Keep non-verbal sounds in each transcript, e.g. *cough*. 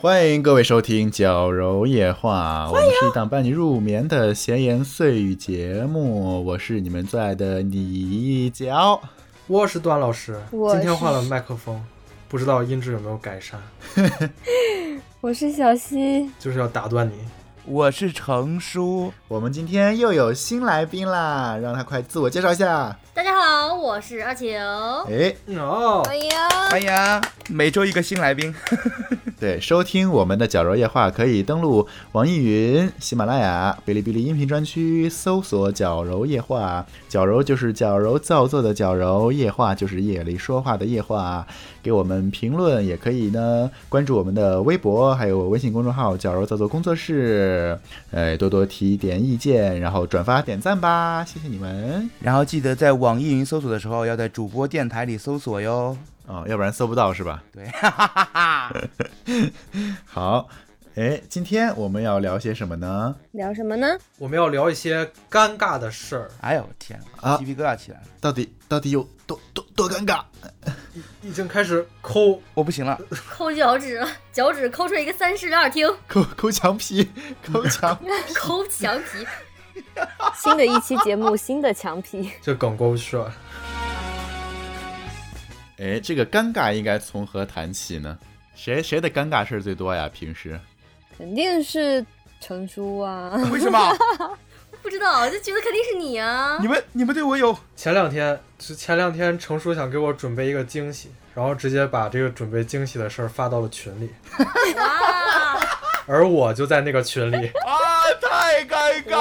欢迎各位收听《矫揉夜话》，我们是一档伴你入眠的闲言碎语节目。我是你们最爱的李角。我是段老师，我今天换了麦克风，不知道音质有没有改善，*laughs* 我是小溪，就是要打断你。我是程叔，我们今天又有新来宾啦，让他快自我介绍一下。大家好，我是阿晴。哎，哦，欢迎，欢迎啊！每周一个新来宾，*laughs* 对，收听我们的《矫揉夜话》可以登录网易云、喜马拉雅、哔哩哔哩音频专区，搜索“矫揉夜话”。矫揉就是矫揉造作的矫揉，夜话就是夜里说话的夜话。给我们评论也可以呢，关注我们的微博，还有微信公众号“矫揉造作工作室”。呃，多多提点意见，然后转发点赞吧，谢谢你们。然后记得在网易云搜索的时候，要在主播电台里搜索哟。哦，要不然搜不到是吧？对，哈哈哈哈。*laughs* 好，哎，今天我们要聊些什么呢？聊什么呢？我们要聊一些尴尬的事儿，哎呦天啊鸡皮疙瘩起来了，到底到底有多多多尴尬？*laughs* 已经开始抠。我不行了。抠脚趾，脚趾抠出一个三室两厅，抠抠墙皮，抠墙。*laughs* 抠墙皮。新的一期节目，新的墙皮，这梗过不去了。哎，这个尴尬应该从何谈起呢？谁谁的尴尬事儿最多呀？平时肯定是程叔啊。*laughs* 为什么？*laughs* 不知道，就觉得肯定是你啊你。们你们对我有前两天，是前两天程叔想给我准备一个惊喜，然后直接把这个准备惊喜的事儿发到了群里，*laughs* 哇而我就在那个群里。啊？太尴尬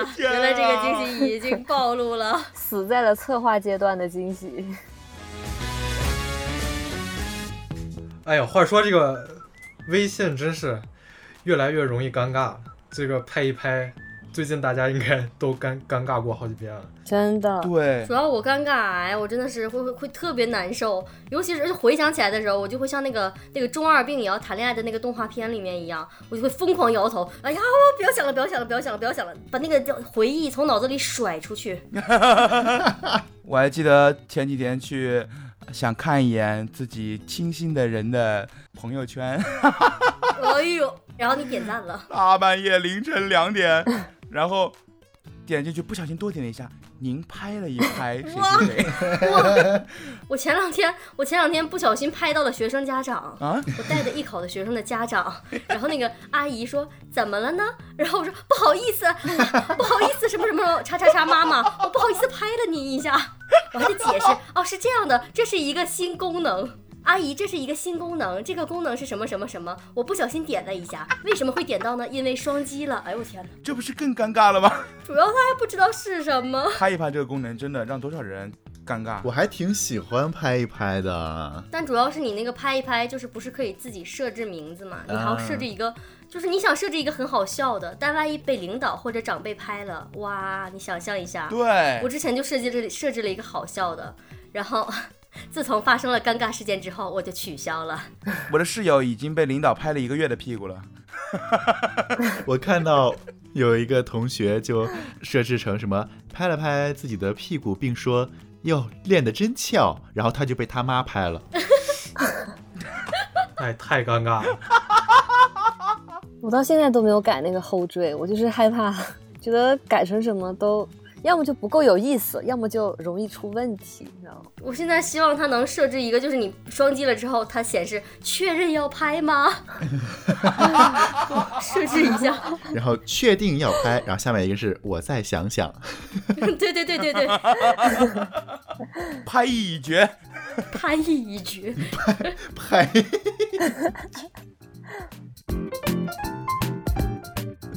了！！天原来这个啊惊喜已经暴露了。死在了策划阶段的惊喜。哎呀，话说这个微信真是越来越容易尴尬了。这个拍一拍，最近大家应该都尴尴尬过好几遍了。真的，对主，要我尴尬哎，我真的是会会会特别难受，尤其是回想起来的时候，我就会像那个那个中二病也要谈恋爱的那个动画片里面一样，我就会疯狂摇头。哎呀，我不要想了，不要想了，不要想了，不要想了，把那个回忆从脑子里甩出去。*laughs* 我还记得前几天去想看一眼自己倾心的人的朋友圈，*laughs* 哎呦，然后你点赞了。大半夜凌晨两点，然后点进去不小心多点了一下，您拍了一拍谁谁谁哇！*laughs* 我前两天，我前两天不小心拍到了学生家长，啊？我带着艺考的学生的家长，*laughs* 然后那个阿姨说怎么了呢？然后我说不好意思，*laughs* 不好意思，什么什么叉叉叉妈妈，我不好意思拍了你一下，我还得解释哦，是这样的，这是一个新功能。阿姨，这是一个新功能，这个功能是什么什么什么？我不小心点了一下，为什么会点到呢？因为双击了。哎呦我天哪！这不是更尴尬了吗？主要他还不知道是什么。*laughs* 拍一拍这个功能真的让多少人尴尬。我还挺喜欢拍一拍的。但主要是你那个拍一拍，就是不是可以自己设置名字嘛？你还要设置一个，就是你想设置一个很好笑的，但万一被领导或者长辈拍了，哇，你想象一下。对我，之前就设计了设置了一个好笑的，然后自从发生了尴尬事件之后，我就取消了。*laughs* 我的室友已经被领导拍了一个月的屁股了。*laughs* 我看到有一个同学就设置成什么，拍了拍自己的屁股，并说：“哟，练得真翘。”然后他就被他妈拍了。*laughs* 哎，太尴尬了。我到现在都没有改那个后缀，我就是害怕，觉得改成什么都，要么就不够有意思，要么就容易出问题，你知道吗？我现在希望它能设置一个，就是你双击了之后，它显示确认要拍吗？*laughs* 设置一下。然后确定要拍，然后下面一个是我再想想。*laughs* 对对对对对，*laughs* 拍已决，拍已决，拍。拍。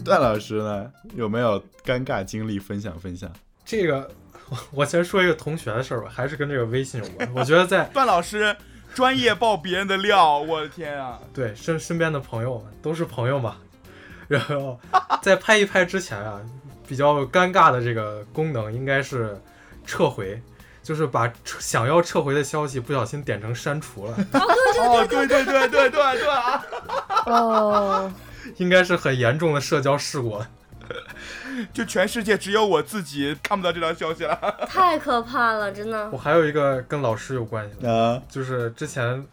段老师呢，有没有尴尬经历分享分享？这个，我我先说一个同学的事儿吧，还是跟这个微信有关。我觉得在 *laughs* 段老师专业爆别人的料，我的天啊！对身身边的朋友们都是朋友嘛，然后在拍一拍之前啊，比较尴尬的这个功能应该是撤回，就是把想要撤回的消息不小心点成删除了，*laughs* 哦，对对对对对对啊！*laughs* 哦，应该是很严重的社交事故了。*laughs* 就全世界只有我自己看不到这条消息了。*laughs* 太可怕了，真的我。还有一个跟老师有关系的，啊，就是之前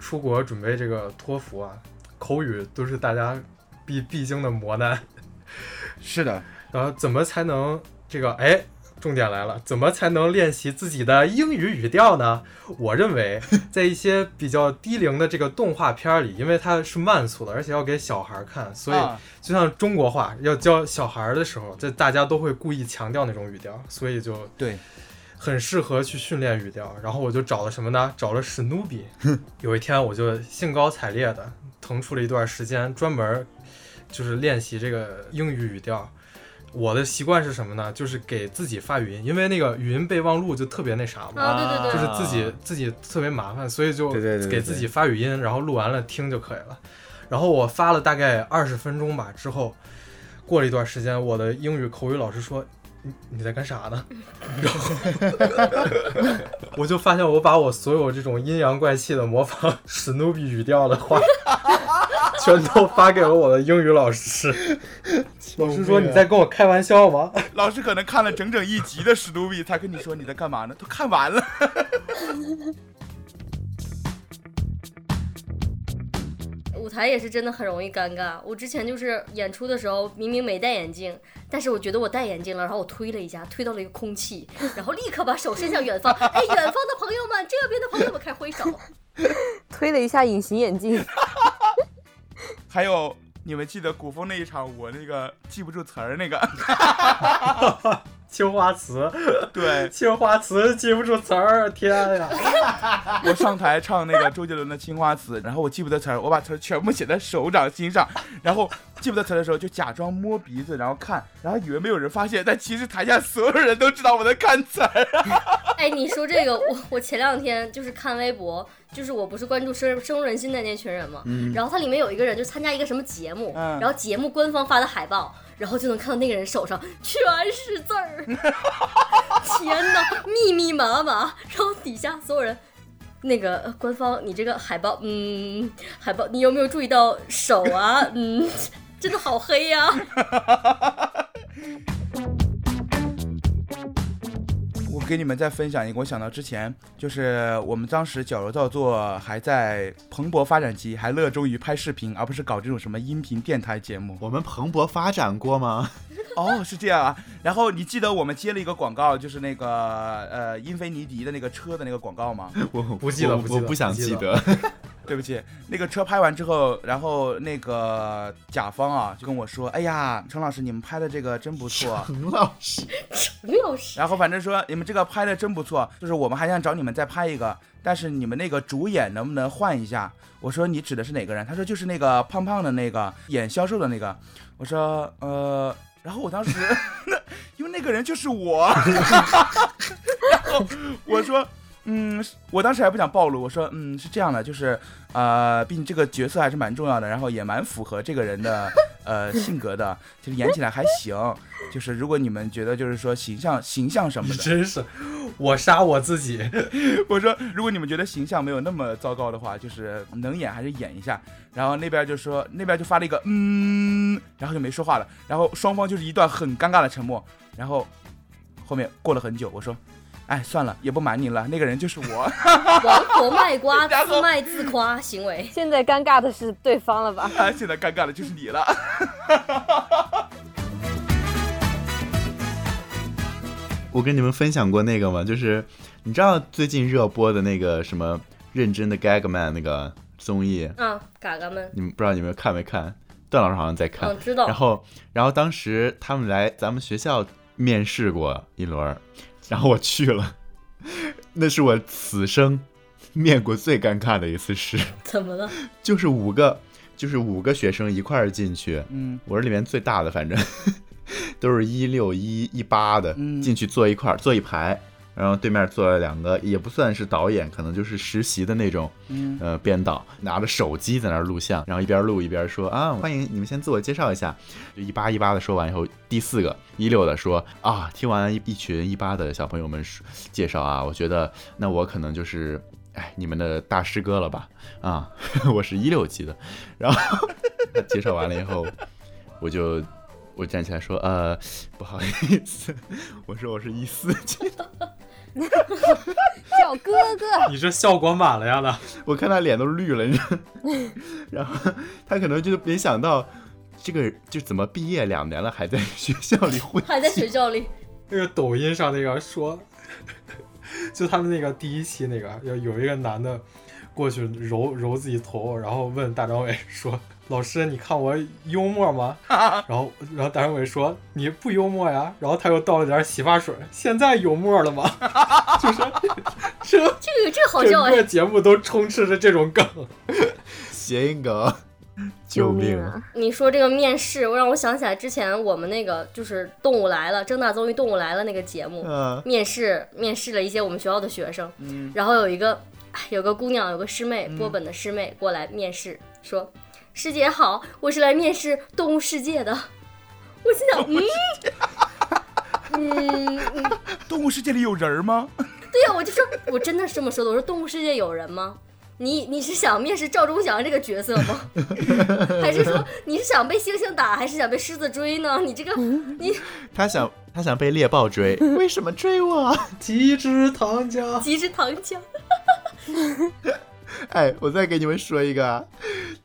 出国准备这个托福啊，口语都是大家必必经的磨难。是的，然后怎么才能这个？哎，重点来了，怎么才能练习自己的英语语调呢？我认为，*laughs* 在一些比较低龄的这个动画片儿里，因为它是慢速的，而且要给小孩儿看，所以啊就像中国话要教小孩儿的时候，这大家都会故意强调那种语调，所以就对，很适合去训练语调。然后我就找了什么呢？找了史努比。*laughs* 有一天我就兴高采烈的腾出了一段时间，专门就是练习这个英语语调。我的习惯是什么呢？就是给自己发语音，因为那个语音备忘录就特别那啥嘛，啊，对对对，就是自己自己特别麻烦，所以就给自己发语音，然后录完了听就可以了。然后我发了大概二十分钟吧，之后过了一段时间，我的英语口语老师说：“你你在干啥呢？” *laughs* 然后我就发现我把我所有这种阴阳怪气的模仿 *laughs* 史努比语调的话，全都发给了我的英语老师。*laughs* 老师说：“你在跟我开玩笑吗？” *laughs* 老师可能看了整整一集的史努比，才跟你说你在干嘛呢？都看完了。*laughs* 舞台也是真的很容易尴尬。我之前就是演出的时候，明明没戴眼镜，但是我觉得我戴眼镜了，然后我推了一下，推到了一个空气，然后立刻把手伸向远方，哎，远方的朋友们，这边的朋友们开挥手。推了一下隐形眼镜，还有，你们记得古风那一场，我那个记不住词儿那个，*laughs* 青花瓷，对。*laughs* 青花瓷记不住词儿，天呀！*laughs* 我上台唱那个周杰伦的《青花瓷》，然后我记不得词儿，我把词儿全部写在手掌心上，然后记不得词儿的时候就假装摸鼻子，然后看，然后以为没有人发现，但其实台下所有人都知道我在看词儿。*laughs* 哎，你说这个，我我前两天就是看微博，就是我不是关注深深入人心的那群人嘛，然后它里面有一个人就参加一个什么节目，嗯。然后节目官方发的海报，然后就能看到那个人手上全是字儿，*laughs* 天哪，密密麻麻，然后底下所有人。那个呃官方，你这个海报，嗯，海报，你有没有注意到手啊？嗯，真的好黑呀、*laughs* 我给你们再分享一个，我想到之前就是我们当时矫揉造作还在蓬勃发展期，还热衷于拍视频，而不是搞这种什么音频电台节目。我们蓬勃发展过吗？*laughs* 哦，是这样啊。然后你记得我们接了一个广告，就是那个呃英菲尼迪的那个车的那个广告吗？我不记得我不记得我不想不记得。对不起，那个车拍完之后，然后那个甲方啊就跟我说：“哎呀，陈老师，你们拍的这个真不错。陈老师，陈老”师，然后反正说你们这个拍的真不错，就是我们还想找你们再拍一个，但是你们那个主演能不能换一下？我说你指的是哪个人？他说就是那个胖胖的那个演销售的那个。我说呃，然后我当时 *laughs* 因为那个人就是我，*laughs* 然后我说。嗯，我当时还不想暴露，我说，嗯，是这样的，就是，呃，毕竟这个角色还是蛮重要的，然后也蛮符合这个人的，*laughs* 呃，性格的，就是演起来还行，就是如果你们觉得就是说形象形象什么的，真是我杀我自己。我说如果你们觉得形象没有那么糟糕的话，就是能演还是演一下。然后那边就说那边就发了一个嗯，然后就没说话了，然后双方就是一段很尴尬的沉默。然后后面过了很久，我说，哎，算了，也不瞒你了，那个人就是我。*laughs* *laughs* 王婆卖瓜，自卖自夸行为。现在尴尬的是对方了吧？现在尴尬的就是你了。*laughs* 我跟你们分享过那个吗？就是你知道最近热播的那个什么认真的 Gagman 那个综艺，啊，嘎嘎们，你们不知道你们看没看？段老师好像在看。嗯，知道然。后，然后当时他们来咱们学校面试过一轮儿，然后我去了，那是我此生面过最尴尬的一次试，*laughs* 怎么了？就是五个，就是五个学生一块儿进去，嗯我是里面最大的，反正 *laughs* 都是一六一一八的，嗯进去坐一块儿，坐一排，然后对面坐了两个，也不算是导演，可能就是实习的那种，嗯呃，编导拿着手机在那儿录像，然后一边录一边说啊，欢迎你们先自我介绍一下，就一八一八的说完以后，第四个一六的说啊，听完一一群一八的小朋友们介绍啊，我觉得那我可能就是。哎，你们的大师哥了吧？啊，*laughs* 我是一六级的。然后介绍完了以后，我就我站起来说，呃，不好意思，*laughs* 我说我是一四级，*laughs* 叫哥哥，*laughs* 你这效果满了呀的。*laughs* 我看他脸都绿了，你知道，然后他可能就没想到这个就怎么毕业两年了还在学校里混，还在学校里，那个抖音上那个说，就他们那个第一期那个，有有一个男的过去揉揉自己头，然后问大张伟说：“老师，你看我幽默吗？” *laughs* 然后然后大张伟说：“你不幽默呀。”然后他又倒了点洗发水，现在幽默了吗？*laughs* 就是 *laughs* 这这个这个好笑啊整个，节目都充斥着这种梗。谐音梗，救命！啊！你说这个面试，我让我想起来之前我们那个就是《动物来了》正大综艺《动物来了》那个节目，嗯，面试面试了一些我们学校的学生，嗯然后有一个哎有个姑娘，有个师妹，波本的师妹过来面试，说：“师姐好，我是来面试《动物世界》的。”我心想，嗯嗯嗯，动物世界里有人吗？对呀、我就说，我真的是这么说的，我说《动物世界》有人吗？你你是想面试赵忠祥这个角色吗？*laughs* 还是说你是想被猩猩打，还是想被狮子追呢？你这个你 *laughs* 他想他想被猎豹追，*laughs* 为什么追我？极致糖浆，极致糖浆，哎，我再给你们说一个啊，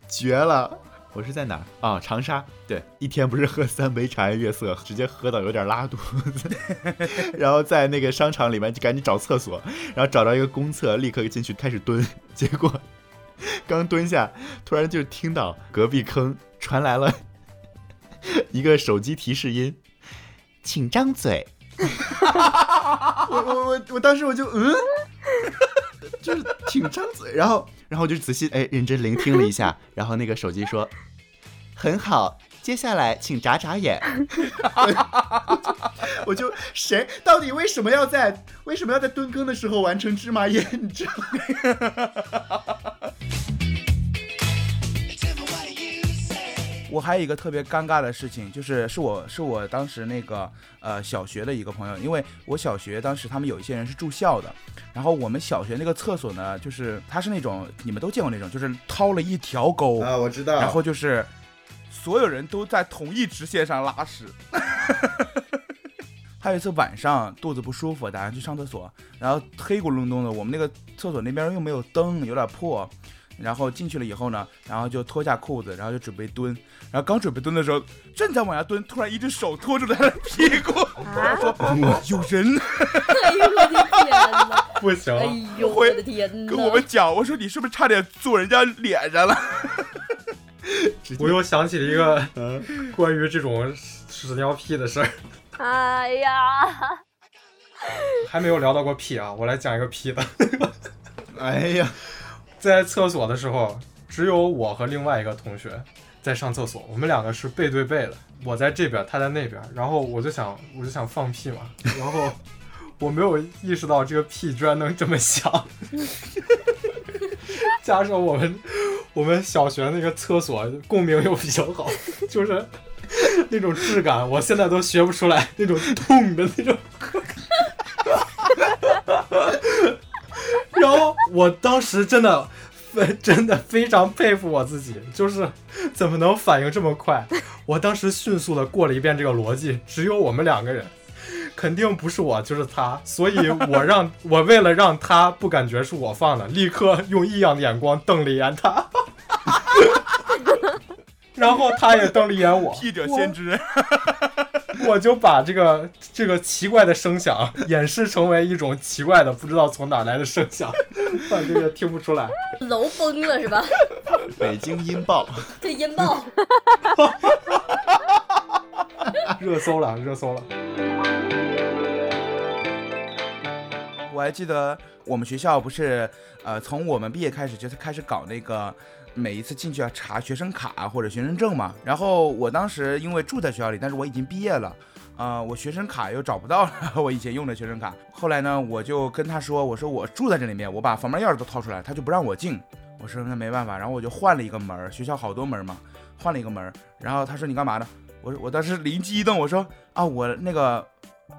绝了！我是在哪儿啊、长沙。对，一天不是喝三杯茶颜悦色，直接喝到有点拉肚子，*laughs* 然后在那个商场里面就赶紧找厕所，然后找到一个公厕，立刻进去开始蹲。结果刚蹲下，突然就听到隔壁坑传来了 *laughs* 一个手机提示音，请张嘴。*laughs* 我我我我当时我就嗯。就是挺张嘴，然后然后我就仔细哎认真聆听了一下，然后那个手机说很好，接下来请眨眨眼。*laughs* 我就谁到底为什么要在为什么要在蹲坑的时候完成芝麻眼？你知道吗？*laughs* 我还有一个特别尴尬的事情，就是是我是我当时那个呃小学的一个朋友，因为我小学当时他们有一些人是住校的，然后我们小学那个厕所呢，就是它是那种你们都见过那种，就是掏了一条沟，啊，我知道。然后就是所有人都在同一直线上拉屎。还有一次晚上肚子不舒服，打算去上厕所，然后黑咕隆咚的，我们那个厕所那边又没有灯，有点破。然后进去了以后呢，然后就脱下裤子，然后就准备蹲，然后刚准备蹲的时候，正在往下蹲，突然一只手托住了他的屁股，啊说有人 *laughs* 哎呦 *laughs* *laughs* 我的天哪！不行，哎呦我的天哪！跟我们讲，我说你是不是差点坐人家脸上了？我又想起了一个关于这种屎尿屁的事儿，哎呀，还没有聊到过屁啊，我来讲一个屁的。哎呀，在厕所的时候，只有我和另外一个同学在上厕所，我们两个是背对背的，我在这边，他在那边，然后我就想，我就想放屁嘛，*laughs* 然后我没有意识到这个屁居然能这么响，*laughs* 加上我们我们小学那个厕所共鸣又比较好，就是那种质感，我现在都学不出来那种痛的那种。然后我当时真的非 *laughs* 真的非常佩服我自己，就是怎么能反应这么快？我当时迅速的过了一遍这个逻辑，只有我们两个人，肯定不是我就是他，所以我让 *laughs* 我为了让他不感觉是我放的，立刻用异样的眼光瞪了一眼他，*laughs* 然后他也瞪了一眼我，屁者先知。我 *laughs* 就把这个这个奇怪的声响演示成为一种奇怪的不知道从哪来的声响，反正也听不出来。楼崩了是吧？北京音爆，这音爆，*laughs* 热搜了，热搜了。我还记得我们学校不是呃，从我们毕业开始就是开始搞那个。每一次进去要查学生卡或者学生证嘛，然后我当时因为住在学校里，但是我已经毕业了，啊、我学生卡又找不到了，*laughs* 我以前用的学生卡。后来呢，我就跟他说，我说我住在这里面，我把房门钥匙都掏出来，他就不让我进。我说那没办法，然后我就换了一个门儿，学校好多门嘛，换了一个门儿。然后他说你干嘛呢？我说我当时灵机一动，我说啊我那个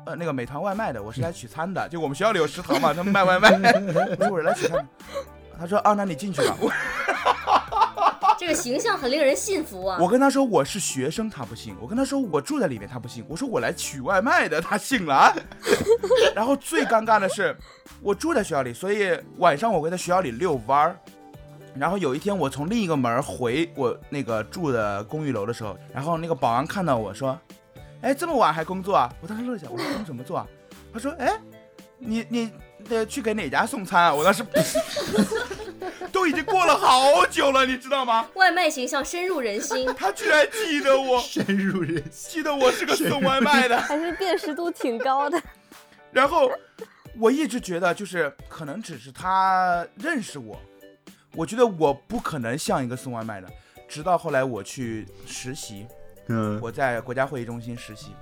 呃那个美团外卖的，我是来取餐的，就我们学校里有食堂嘛，他们卖外卖，我 *laughs* 说 *laughs* 我是来取餐。他说啊那你进去吧。这个形象很令人信服啊。我跟他说我是学生，他不信；我跟他说我住在里面，他不信；我说我来取外卖的，他信了。*laughs* 然后最尴尬的是，我住在学校里，所以晚上我会在学校里遛弯儿。然后有一天我从另一个门回我那个住的公寓楼的时候，然后那个保安看到我说：“哎，这么晚还工作啊？”我当时乐一下，我说工什么做啊？他说：“哎，你你得去给哪家送餐啊？”我当时都已经过了好久了，你知道吗？外卖形象深入人心，他居然记得我，*laughs* 深入人心。记得我是个送外卖的。还是辨识度挺高的。然后我一直觉得，就是可能只是他认识我，我觉得我不可能像一个送外卖的。直到后来我去实习，嗯我在国家会议中心实习，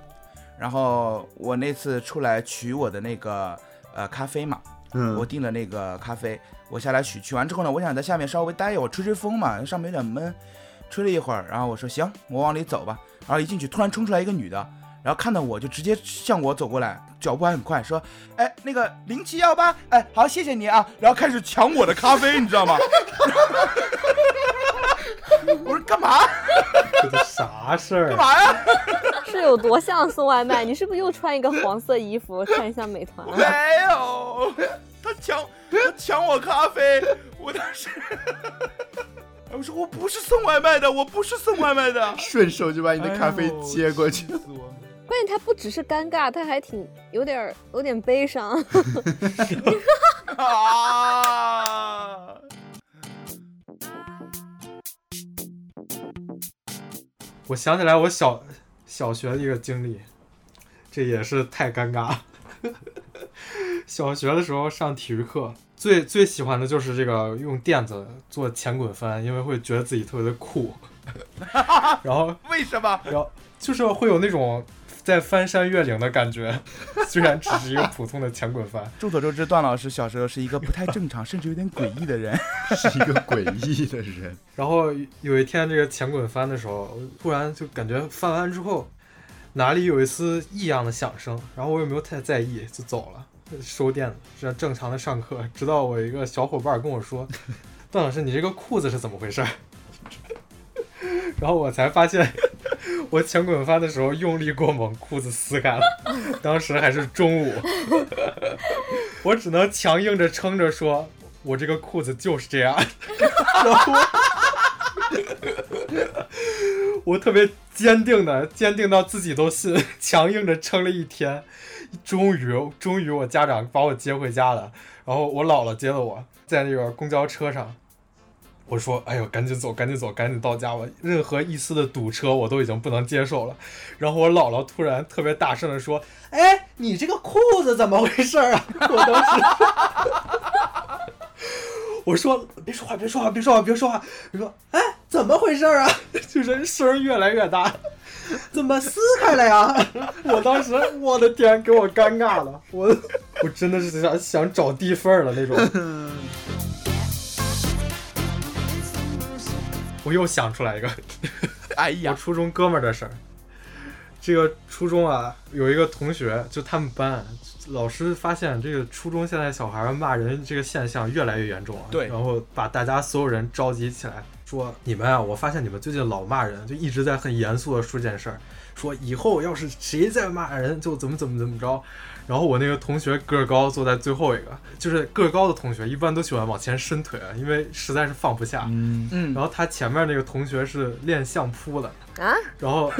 然后我那次出来取我的那个呃咖啡嘛，嗯我嗯订了那个咖啡，我下来取，取完之后呢，我想在下面稍微待一会儿，吹吹风嘛，上面有点闷，吹了一会儿，然后我说行，我往里走吧，然后一进去，突然冲出来一个女的，然后看到我就直接向我走过来，脚步还很快，说，哎，那个零七幺八，哎，好，谢谢你啊，然后开始抢我的咖啡，你知道吗？*laughs* 我说干嘛这都啥事儿干？嘛呀？是有多像送外卖？你是不是又穿一个黄色衣服，看像美团没啊？有，他抢他抢我咖啡，我当时，我说我不是送外卖的，我不是送外卖的，顺手就把你的咖啡接过去关键他不只是尴尬，他还挺有点有点悲伤。*laughs* 啊！我想起来我小小学的一个经历，这也是太尴尬了。*laughs* 小学的时候上体育课，最最喜欢的就是这个用垫子做前滚翻，因为会觉得自己特别的酷。*laughs* 然后，为什么？然后就是会有那种在翻山越岭的感觉，虽然只是一个普通的前滚翻。*laughs* 众所周知，段老师小时候是一个不太正常，甚至有点诡异的人。*laughs* 是一个诡异的人。*laughs* 然后有一天这个前滚翻的时候，突然就感觉翻完之后哪里有一丝异样的响声，然后我也没有太在意，就走了，收垫子，这正常的上课。直到我一个小伙伴跟我说：“段老师，你这个裤子是怎么回事儿？”然后我才发现，我前滚翻的时候用力过猛，裤子撕开了。当时还是中午，*laughs* 我只能强硬着撑着说：“我这个裤子就是这样。”然后我我特别坚定的，坚定到自己都信，强硬着撑了一天，终于终于我家长把我接回家了，然后我姥姥接了我，在那个公交车上。我说：“哎呦，赶紧走，赶紧走，赶紧到家吧！任何一丝的堵车我都已经不能接受了。”然后我姥姥突然特别大声的说：“哎，你这个裤子怎么回事啊？” *laughs* 我当时，*laughs* 我说：“别说话，别说话，别说话，别说话。”你说：“哎，怎么回事啊？” *laughs* 就是声越来越大，怎么撕开了呀？我当时，我的天，给我尴尬了，我我真的是想想找地缝儿了那种。我又想出来一个，*laughs* 哎我呀，初中哥们儿的事儿。这个初中啊，有一个同学，就他们班老师发现这个初中现在小孩儿骂人这个现象越来越严重了，对然后把大家所有人召集起来，说你们啊，我发现你们最近老骂人，就一直在很严肃的说这件事儿，说以后要是谁再骂人，就怎么怎么怎么着。然后我那个同学个儿高，坐在最后一个，就是个儿高的同学一般都喜欢往前伸腿，啊因为实在是放不下。嗯，嗯，然后他前面那个同学是练相扑的，啊，然后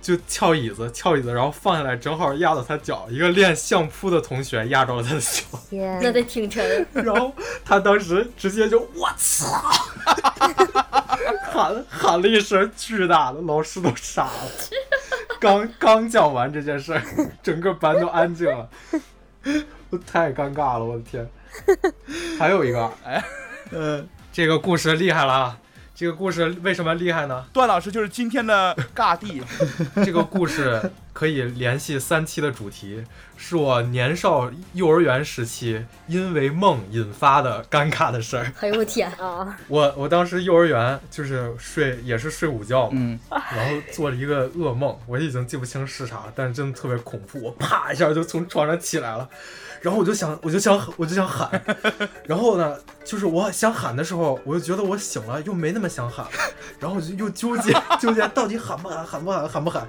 就翘椅子，翘椅子，然后放下来正好压到他脚。一个练相扑的同学压着了他的脚，那得挺沉。然后他当时直接就我操，*laughs* 喊喊了一声巨大的，老师都傻了。刚刚讲完这件事儿，*laughs* 整个班都安静了，我太尴尬了，我的天！还有一个，哎，呃，这个故事厉害了啊！这个故事为什么厉害呢？段老师就是今天的尬地。*laughs* 这个故事可以联系三期的主题，是我年少幼儿园时期因为梦引发的尴尬的事儿。哎呦我天！啊，我我当时幼儿园就是睡也是睡午觉嘛，嗯，然后做了一个噩梦，我已经记不清是啥，但是真的特别恐怖。我啪一下就从床上起来了，然后我就想我就想我就想喊，然后呢就是我想喊的时候，我就觉得我醒了，又没那么想喊，然后我就又纠结 *laughs* 纠结，到底喊不喊，喊不喊，喊不喊，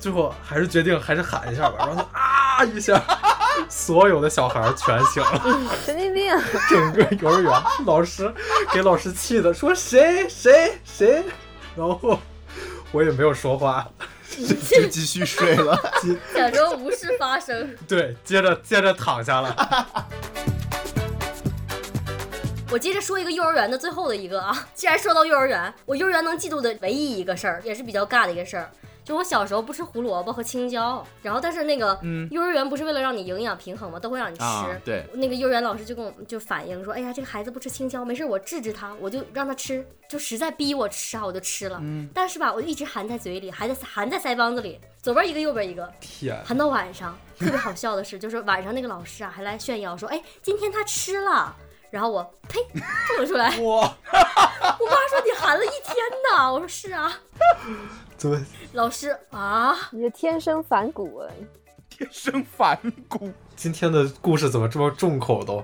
最后还是决定还是喊一下吧，然后就啊一下，所有的小孩全醒了，神经病！*laughs* 整个幼儿园老师给老师气的说谁谁谁，然后我也没有说话，就继续睡了。*laughs* 假装无事发生。对，接着接着躺下了。*laughs* 我接着说一个幼儿园的最后的一个啊，既然说到幼儿园，我幼儿园能记住的唯一一个事儿，也是比较尬的一个事儿，就我小时候不吃胡萝卜和青椒，然后但是那个嗯幼儿园不是为了让你营养平衡嘛？都会让你吃。啊，对，那个幼儿园老师就跟我就反映说，哎呀，这个孩子不吃青椒，没事，我治治他，我就让他吃，就实在逼我吃啊，我就吃了。嗯但是吧，我就一直含在嘴里，含在含在腮帮子里，左边一个，右边一个，天，含到晚上。特别好笑的是，就是晚上那个老师啊，还来炫耀说，哎，今天他吃了。然后我呸吐了出来，我我，妈说你含了一天呢，我说是啊，怎么老师啊，你是天生反骨，天生反骨。今天的故事怎么这么重口都？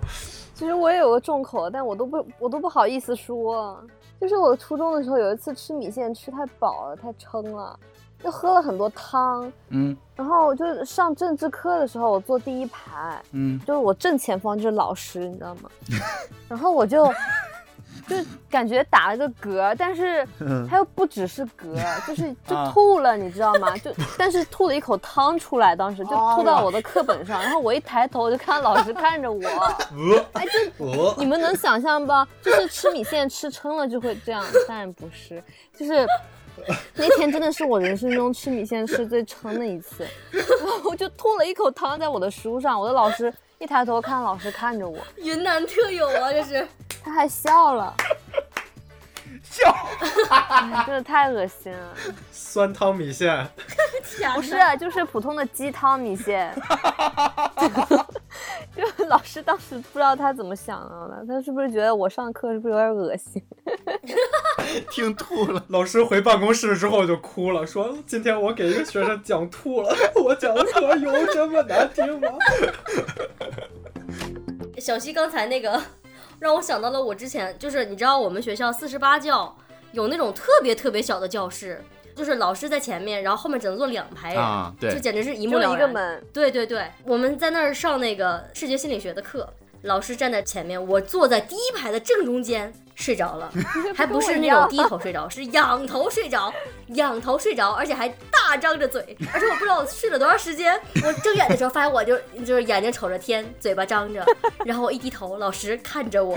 其实我也有个重口，但我都不我都不好意思说。就是我初中的时候有一次吃米线吃太饱了，太撑了，就喝了很多汤。嗯然后就是上政治课的时候，我坐第一排，嗯就是我正前方就是老师，你知道吗？然后我就 *laughs* 就感觉打了个嗝，但是他又不只是嗝，*laughs* 就是就啊吐了，你知道吗？就但是吐了一口汤出来，当时就吐到我的课本上，然后我一抬头就看老师看着我，呃哎，就呃，你们能想象吧？就是吃米线吃撑了就会这样，当然不是，就是 *laughs* 那天真的是我人生中吃米线吃最撑的一次，然后我就吐了一口汤在我的书上，我的老师一抬头看老师看着我，云南特有啊，这是。他还笑了，*laughs* 笑。哎，真的太恶心了。酸汤米线，*laughs* 不是，就是普通的鸡汤米线。*laughs* 就老师当时不知道他怎么想到的，他是不是觉得我上课是不是有点恶心？*laughs* 听吐了。老师回办公室之后就哭了，说今天我给一个学生讲吐了，*laughs* 我讲的课有这么难听吗？小西刚才那个让我想到了我之前，就是你知道我们学校四十八教有那种特别特别小的教室，就是老师在前面，然后后面只能坐两排人，啊对就简直是一目了然。一个门，对对对，我们在那儿上那个视觉心理学的课，老师站在前面，我坐在第一排的正中间，睡着了，*laughs* 还不是那种低头睡着，是仰头睡着，仰头睡着，而且还大张着嘴，而且我不知道我睡了多长时间。我睁眼的时候发现我就就是眼睛瞅着天，嘴巴张着，*laughs* 然后我一低头，老师看着我，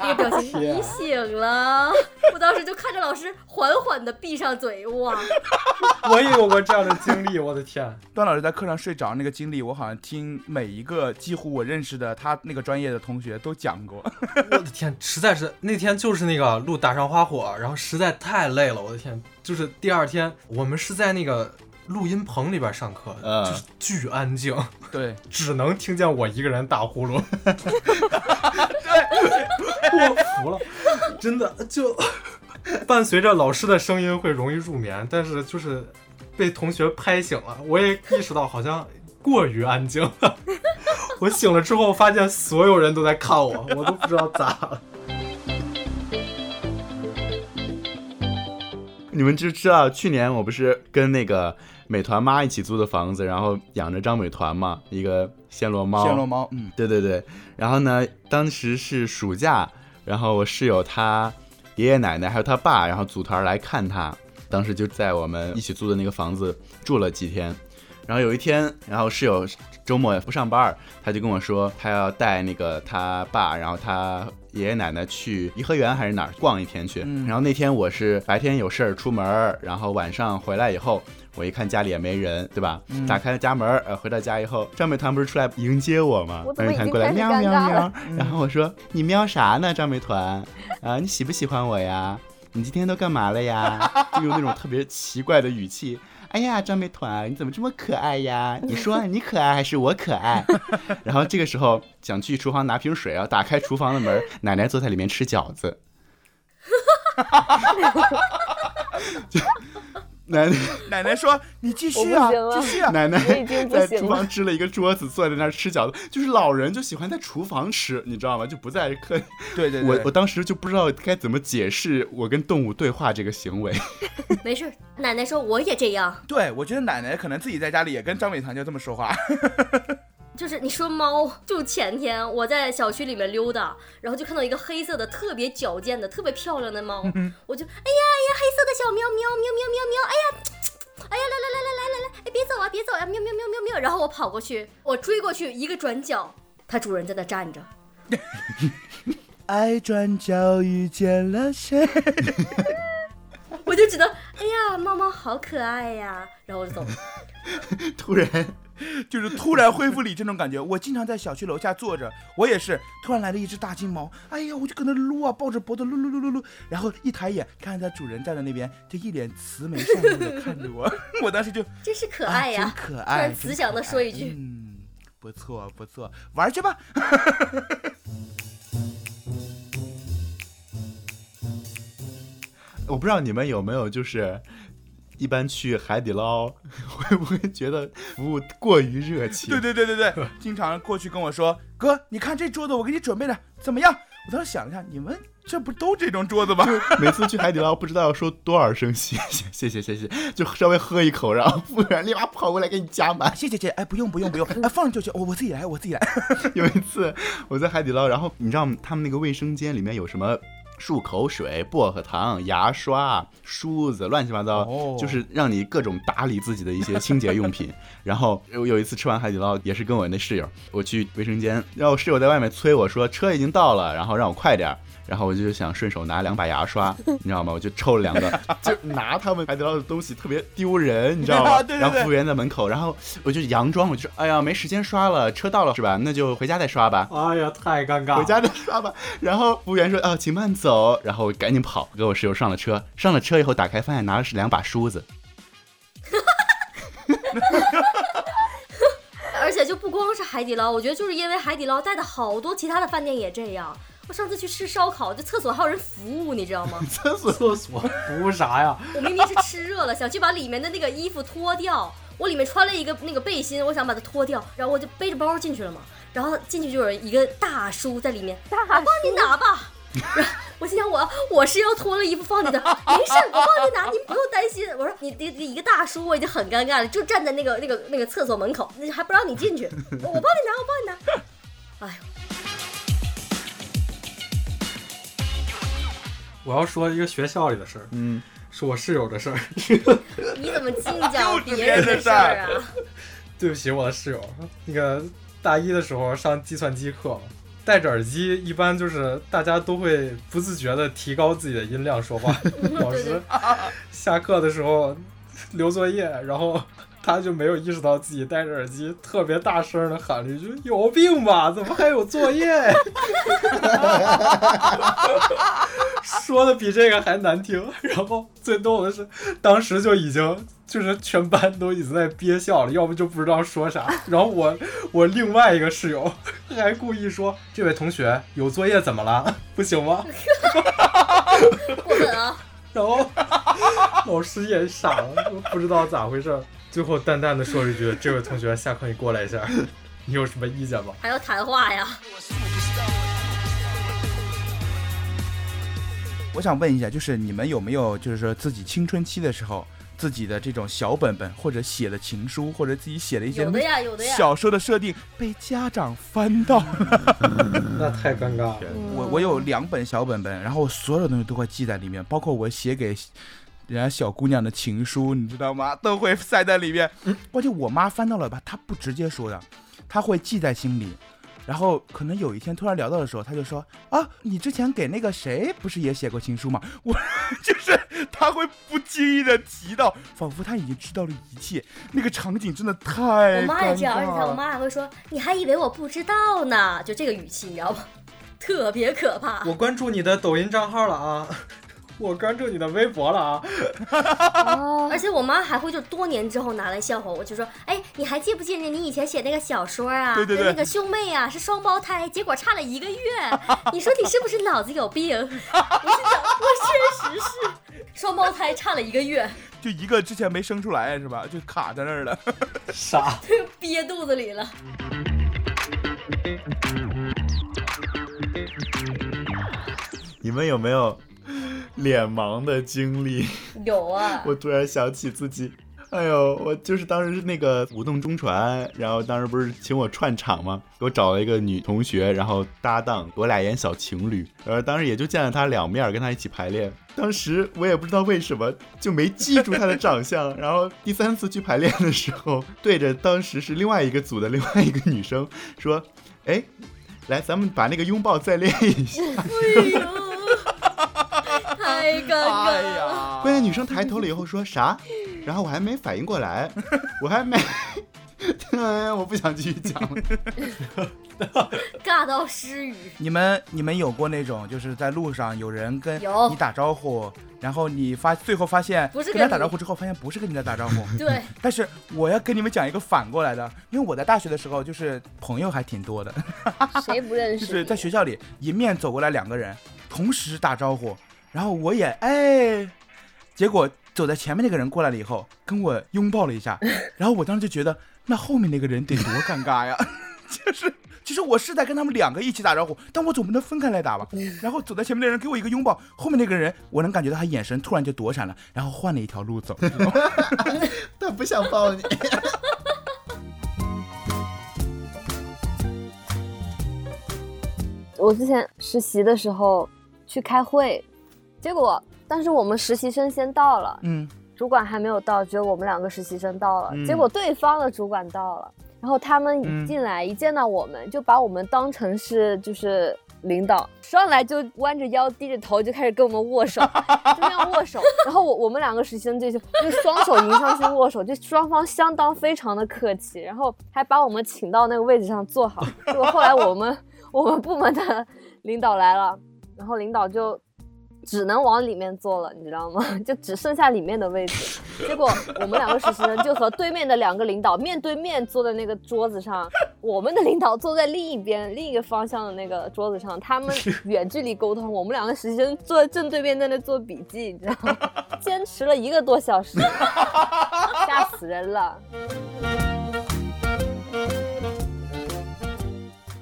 那个表情，你醒了。我当时就看着老师缓缓的闭上嘴，哇，*laughs* 我也有过这样的经历，我的天！段老师在课上睡着那个经历，我好像听每一个几乎我认识的他那个专业的同学都讲过。我的天，实在是那天就是那个路打上花火，然后实在太累了，我的天！就是第二天我们是在那个录音棚里边上课，嗯就是巨安静，对，只能听见我一个人打呼噜。*laughs* 我服了，真的就伴随着老师的声音会容易入眠，但是就是被同学拍醒了，我也意识到好像过于安静了。我醒了之后发现所有人都在看我，我都不知道咋了。你们知知道去年我不是跟那个美团妈一起租的房子，然后养着张美团嘛，一个暹罗猫。暹罗猫，嗯，对对对，然后呢，当时是暑假，然后我室友他爷爷奶奶还有他爸，然后组团来看他，当时就在我们一起租的那个房子住了几天。然后有一天，然后室友周末不上班儿，他就跟我说，他要带那个他爸，然后他爷爷奶奶去颐和园还是哪儿逛一天去。嗯然后那天我是白天有事儿出门儿，然后晚上回来以后，我一看家里也没人，对吧？嗯打开家门儿，呃，回到家以后，张美团不是出来迎接我吗？张美团过来喵喵喵了，*laughs* 然后我说你喵啥呢，张美团？啊，你喜不喜欢我呀？你今天都干嘛了呀？就用那种特别奇怪的语气。哎呀，张美团，你怎么这么可爱呀？你说你可爱还是我可爱？*laughs* 然后这个时候想去厨房拿瓶水啊，打开厨房的门，*laughs* 奶奶坐在里面吃饺子。*laughs* 就奶奶奶奶说：“你继续啊继续啊。奶奶已经不在行了厨房支了一个桌子，坐在那儿吃饺子。就是老人就喜欢在厨房吃，你知道吗？就不在客。”对对对，我我当时就不知道该怎么解释我跟动物对话这个行为。*laughs* 没事，奶奶说我也这样，对我觉得奶奶可能自己在家里也跟张伟强就这么说话。就是你说猫，就前天我在小区里面溜达，然后就看到一个黑色的特别矫健的、特别漂亮的猫，我就哎呀哎呀，黑色的小喵喵喵喵喵喵，哎呀，哎呀来来来来来来来，哎别走啊别走啊，喵喵喵喵喵，然后我跑过去，我追过去，一个转角，它主人在那站着，*laughs* 爱转角遇见了谁？*laughs* 我就只能哎呀猫猫好可爱呀，然后我就走了。*laughs* 突然，就是突然恢复理智那种感觉。我经常在小区楼下坐着，我也是突然来了一只大金毛，哎呀，我就搁那撸啊，抱着脖子撸撸撸撸撸撸，然后一抬眼看见它主人站在那边，就一脸慈眉善目的看着我，*laughs* 我当时就 *laughs* 真是可爱呀、可突爱，然慈祥的说一句，嗯，不错不错，玩去吧。*laughs* 我不知道你们有没有就是。一般去海底捞 *laughs* 会不会觉得服务过于热情？对对对对对，经常过去跟我说：“哥，你看这桌子我给你准备的怎么样？”我当时想了一下，你们这不都这种桌子吗？每次去海底捞不知道要说多少声 *laughs* 谢谢谢谢谢谢，就稍微喝一口，然后服务员立马跑过来给你加满。谢谢谢，哎，不用不用不用，*laughs* 哎，放就行，我我自己来，我自己来。有一次我在海底捞，然后你知道他们那个卫生间里面有什么？漱口水、薄荷糖、牙刷、梳子，乱七八糟，哦、就是让你各种打理自己的一些清洁用品。*laughs* 然后我有一次吃完海底捞，也是跟我那室友，我去卫生间，然后室友在外面催我说车已经到了，然后让我快点。然后我就想顺手拿两把牙刷，你知道吗？我就抽了两个，*laughs* 就拿他们海底捞的东西特别丢人，你知道吗？对对对然后服务员在门口，然后我就佯装，我就说：“哎呀，没时间刷了，车到了是吧？那就回家再刷吧。”哎呀，太尴尬！回家再刷吧。然后服务员说：“啊，请慢走。”然后我赶紧跑，给我室友上了车。上了车以后，打开发现拿的是两把梳子。*laughs* 而且就不光是海底捞，我觉得就是因为海底捞带的好多其他的饭店也这样。我上次去吃烧烤，就厕所还有人服务，你知道吗？*laughs* 厕所厕所服务啥呀？*laughs* 我明明是吃热了，想去把里面的那个衣服脱掉，我里面穿了一个那个背心，我想把它脱掉，然后我就背着包进去了嘛。然后进去就有一个大叔在里面，大我帮你拿吧。然后我心想我我是要脱了衣服放你的，没事，我帮你拿，你不用担心。我说你你一个大叔，我已经很尴尬了，就站在那个那个那个厕所门口，还不让你进去，我我帮你拿，我帮你拿。哎呦。我要说一个学校里的事儿，嗯，是我室友的事儿。*laughs* 你怎么净讲别人的事儿啊？对不起，我的室友。那个大一的时候上计算机课，戴着耳机，一般就是大家都会不自觉的提高自己的音量说话。*laughs* 老师下课的时候留作业，然后他就没有意识到自己戴着耳机，特别大声的喊了一句：“有病吧？怎么还有作业？” *laughs* 说的比这个还难听。然后最逗的是，当时就已经就是全班都已经在憋笑了，要不就不知道说啥。然后我我另外一个室友 *laughs* 还故意说：“这位同学有作业怎么了？不行吗？” *laughs* 过分啊！然后老师也傻了，不知道咋回事。最后淡淡的说了一句：“这位同学，下课你过来一下，*laughs* 你有什么意见吗？”还要谈话呀？我想问一下，就是你们有没有，就是说自己青春期的时候，自己的这种小本本，或者写的情书，或者自己写的一些有的呀，有的呀。小说的设定被家长翻到 *laughs* 了，那太尴尬了。*laughs* 我我有两本小本本，然后我所有东西都会记在里面，包括我写给人家小姑娘的情书，你知道吗？都会塞在里面。关键我妈翻到了吧，她不直接说的，她会记在心里。然后可能有一天突然聊到的时候，他就说啊，你之前给那个谁不是也写过情书吗？*laughs* 我就是他会不经意的提到，仿佛他已经知道了一切。那个场景真的太我妈也这样，而且我妈还会说，你还以为我不知道呢，就这个语气，你知道吗？特别可怕。我关注你的抖音账号了啊。*laughs* 我关注你的微博了啊！哦而且我妈还会就多年之后拿来笑话我，就说：“哎，你还记不记得你以前写那个小说啊？对对对那个兄妹啊是双胞胎，结果差了一个月。你说你是不是脑子有病？” *laughs* 我心想，我确实是双胞胎差了一个月。*laughs* 就一个之前没生出来是吧？就卡在那儿了。傻。憋肚子里了。你们有没有脸盲的经历？有啊，*laughs* 我突然想起自己，哎呦，我就是当时是那个舞动中传，然后当时不是请我串场吗？给我找了一个女同学，然后搭档，我俩演小情侣，然后当时也就见了她两面，跟她一起排练。当时我也不知道为什么就没记住她的长相，*laughs* 然后第三次去排练的时候，对着当时是另外一个组的另外一个女生说：“哎，来，咱们把那个拥抱再练一下。” *laughs* 太尴尬哎了。关键女生抬头了以后说啥，然后我还没反应过来，我还没，*laughs* 哎，我不想继续讲了。尬到失语。你们你们有过那种就是在路上有人跟你打招呼，然后你发最后发现跟他不是跟你打招呼之后，发现不是跟你在打招呼。对，但是我要跟你们讲一个反过来的，因为我在大学的时候就是朋友还挺多的，谁不认识？就是在学校里迎面走过来两个人，同时打招呼，然后我也哎，结果走在前面那个人过来了以后，跟我拥抱了一下，*laughs* 然后我当时就觉得那后面那个人得多尴尬呀，*laughs* 就是。其实我是在跟他们两个一起打招呼，但我总不能分开来打吧。然后走在前面的人给我一个拥抱，后面那个人我能感觉到他眼神突然就躲闪了，然后换了一条路走。*laughs* 他不想抱你。我之前实习的时候去开会，结果当时我们实习生先到了，嗯，主管还没有到，只有我们两个实习生到了。嗯结果对方的主管到了，然后他们嗯一进来、一见到我们，就把我们当成是就是领导，上来就弯着腰低着头就开始跟我们握手，*laughs* 就那样握手。然后我我们两个实习生就就就双手迎上去握手，*laughs* 就双方相当非常的客气，然后还把我们请到那个位置上坐好。结果后来我们我们部门的领导来了，然后领导就只能往里面坐了，你知道吗？*laughs* 就只剩下里面的位置。结果我们两个实习生就和对面的两个领导面对面坐在那个桌子上，我们的领导坐在另一边另一个方向的那个桌子上，他们 *laughs* 远距离沟通，我们两个实习生坐在正对面在那做笔记，你知道吗？*laughs* 坚持了一个多小时，吓死人了。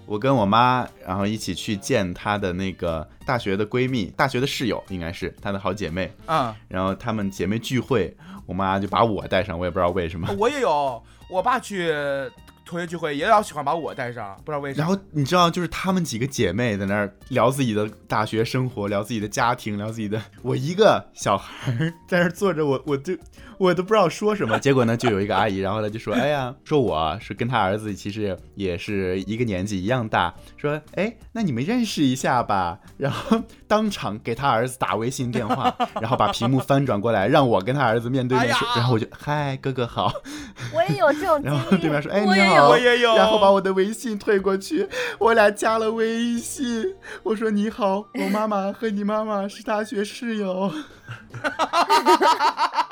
我跟我妈，然后一起去见她的那个大学的闺蜜，大学的室友应该是她的好姐妹。啊、然后她们姐妹聚会，我妈就把我带上，我也不知道为什么。我也有，我爸去同学聚会也老喜欢把我带上，不知道为什么。然后你知道，就是她们几个姐妹在那儿聊自己的大学生活，聊自己的家庭，聊自己的。我一个小孩儿在那儿坐着，我我就我都不知道说什么。结果呢，就有一个阿姨，然后她就说：“哎呀，说我是跟她儿子其实也是一个年纪一样大，说哎，那你们认识一下吧。”然后当场给他儿子打微信电话，然后把屏幕翻转过来，让我跟他儿子面对面说，哎然后我就嗨哥哥好，我也有这种。经然后对面，说哎你好，我也有。然后把我的微信推过去，我俩加了微信，我说你好，我妈妈和你妈妈是大学室友，但 *laughs*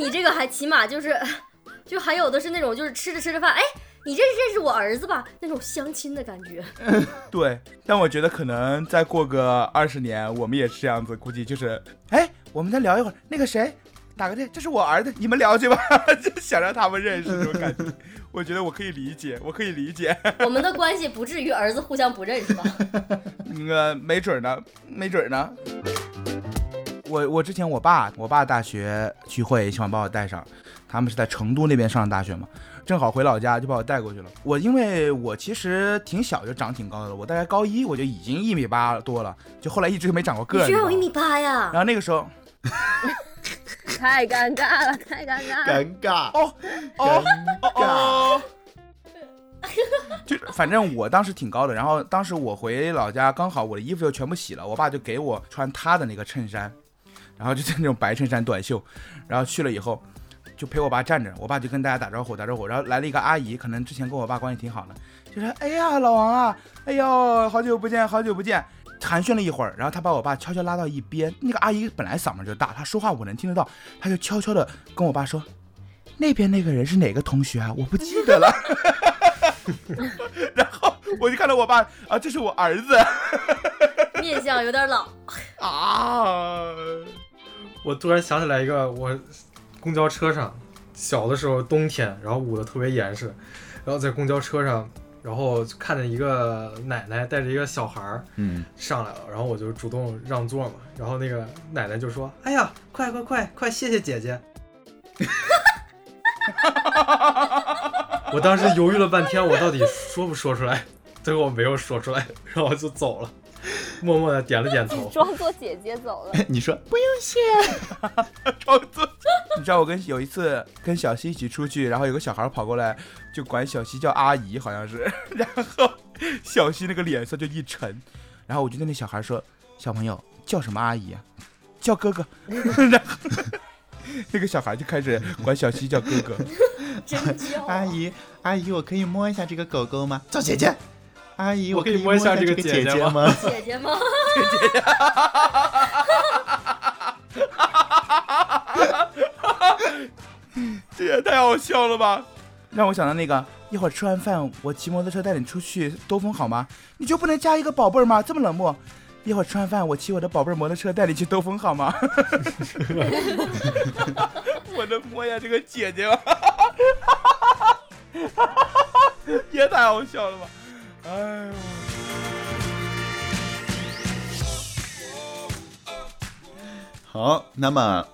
你这个还起码就是，*laughs* 就还有的是那种就是吃着吃着饭，哎，你认识认识我儿子吧？那种相亲的感觉。*laughs* 对，但我觉得可能再过个二十年，我们也是这样子，估计就是，哎，我们再聊一会儿，那个谁，打个电，这是我儿子，你们聊去吧，*laughs* 就想让他们认识这种感觉。我觉得我可以理解，我可以理解，我们的关系不至于儿子互相不认识吧？那个没准儿呢，没准儿呢。我我之前我爸我爸大学聚会喜欢把我带上，他们是在成都那边上的大学嘛，正好回老家就把我带过去了。我因为我其实挺小就长挺高的了，我大概高一我就已经一米八多了，就后来一直就没长过个儿。你居然有一米八呀！然后那个时候，*laughs* 太尴尬了，太尴尬了。尴尬，哦哦尴尬，哦，*laughs* 就反正我当时挺高的，然后当时我回老家，刚好我的衣服又全部洗了，我爸就给我穿他的那个衬衫，然后就是那种白衬衫短袖，然后去了以后就陪我爸站着，我爸就跟大家打招呼打招呼，然后来了一个阿姨，可能之前跟我爸关系挺好的，就说哎呀老王啊，哎呦好久不见好久不见。寒暄了一会儿，然后他把我爸悄悄拉到一边。那个阿姨本来嗓门就大，她说话我能听得到，她就悄悄的跟我爸说：“那边那个人是哪个同学啊？我不记得了。*laughs* ”然后我就看到我爸啊，这是我儿子面相有点老，*laughs* 啊！我突然想起来一个，我公交车上小的时候冬天，然后捂得特别严实，然后在公交车上，然后看着一个奶奶带着一个小孩儿嗯，上来了，然后我就主动让座嘛，然后那个奶奶就说：“哎呀，快快快快，谢谢姐姐。”我当时犹豫了半天，我到底说不说出来？最后我没有说出来，然后就走了，*laughs* 默默的点了点头。装作姐姐走了。*laughs* 你说不用谢，*laughs* 装作。你知道我跟有一次跟小西一起出去，然后有个小孩跑过来，就管小西叫阿姨，好像是，然后小西那个脸色就一沉，然后我就对那小孩说：“小朋友叫什么阿姨啊？叫哥哥。”然后那个小孩就开始管小西叫哥哥。真娇。阿姨阿姨，我可以摸一下这个狗狗吗？叫姐姐。阿姨，我可以摸一下这这个姐姐吗姐吗吗？姐姐吗？*laughs* 这也太好笑了吧！*laughs* 让我想到那个，一会儿吃完饭，我骑摩托车带你出去兜风好吗？你就不能加一个宝贝儿吗？这么冷漠。一会儿吃完饭，我骑我的宝贝儿摩托车带你去兜风好吗？*laughs* 我能摸一下这个姐姐吗？也太好笑了吧！哎呦。好，那么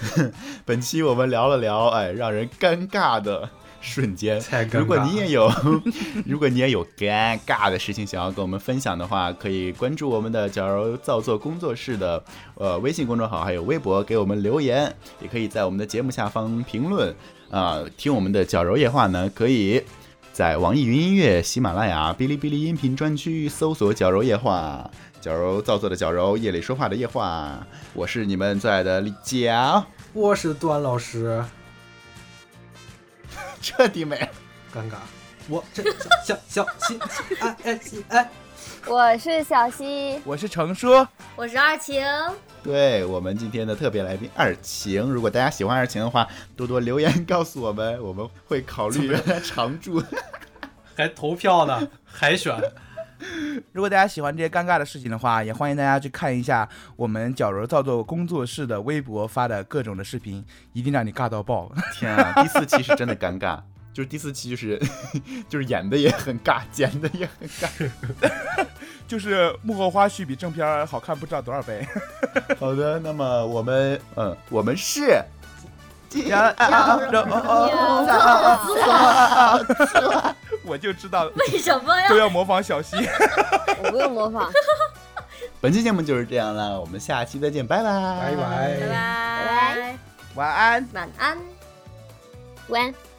*laughs* 本期我们聊了聊，哎，让人尴尬的瞬间。如果你也有，*laughs* 如果你也有尴尬的事情想要跟我们分享的话，可以关注我们的矫揉造作工作室的呃微信公众号，还有微博，给我们留言，也可以在我们的节目下方评论。啊、听我们的矫揉夜话呢，可以在网易云音乐、喜马拉雅、哔哩哔哩音频专区搜索“矫揉夜话”，矫揉造作的矫揉，夜里说话的夜话。我是你们最爱的李佳，我是段老师，*laughs* 彻底没了。尴尬。我这小小心哎哎哎，*laughs* 我是小西，我是程叔，我是二晴，对我们今天的特别来宾二晴，如果大家喜欢二晴的话，多多留言告诉我们，我们会考虑常驻。*laughs* 还投票呢，海选。*laughs* 如果大家喜欢这些尴尬的事情的话，也欢迎大家去看一下我们矫揉造作工作室的微博发的各种的视频，一定让你尬到爆。天啊，第四期是真的尴尬，就是第四期就是 *laughs* 就是演的也很尬，剪的也很尬。*laughs* 就是幕后花絮比正片儿好看不知道多少倍。*laughs* 好的，那么我们嗯，我们是。我就知道为什么呀都？要模仿小西。我不用模仿。本期节目就是这样了，我们下期再见，拜拜，拜拜拜拜，晚安。晚安。晚安。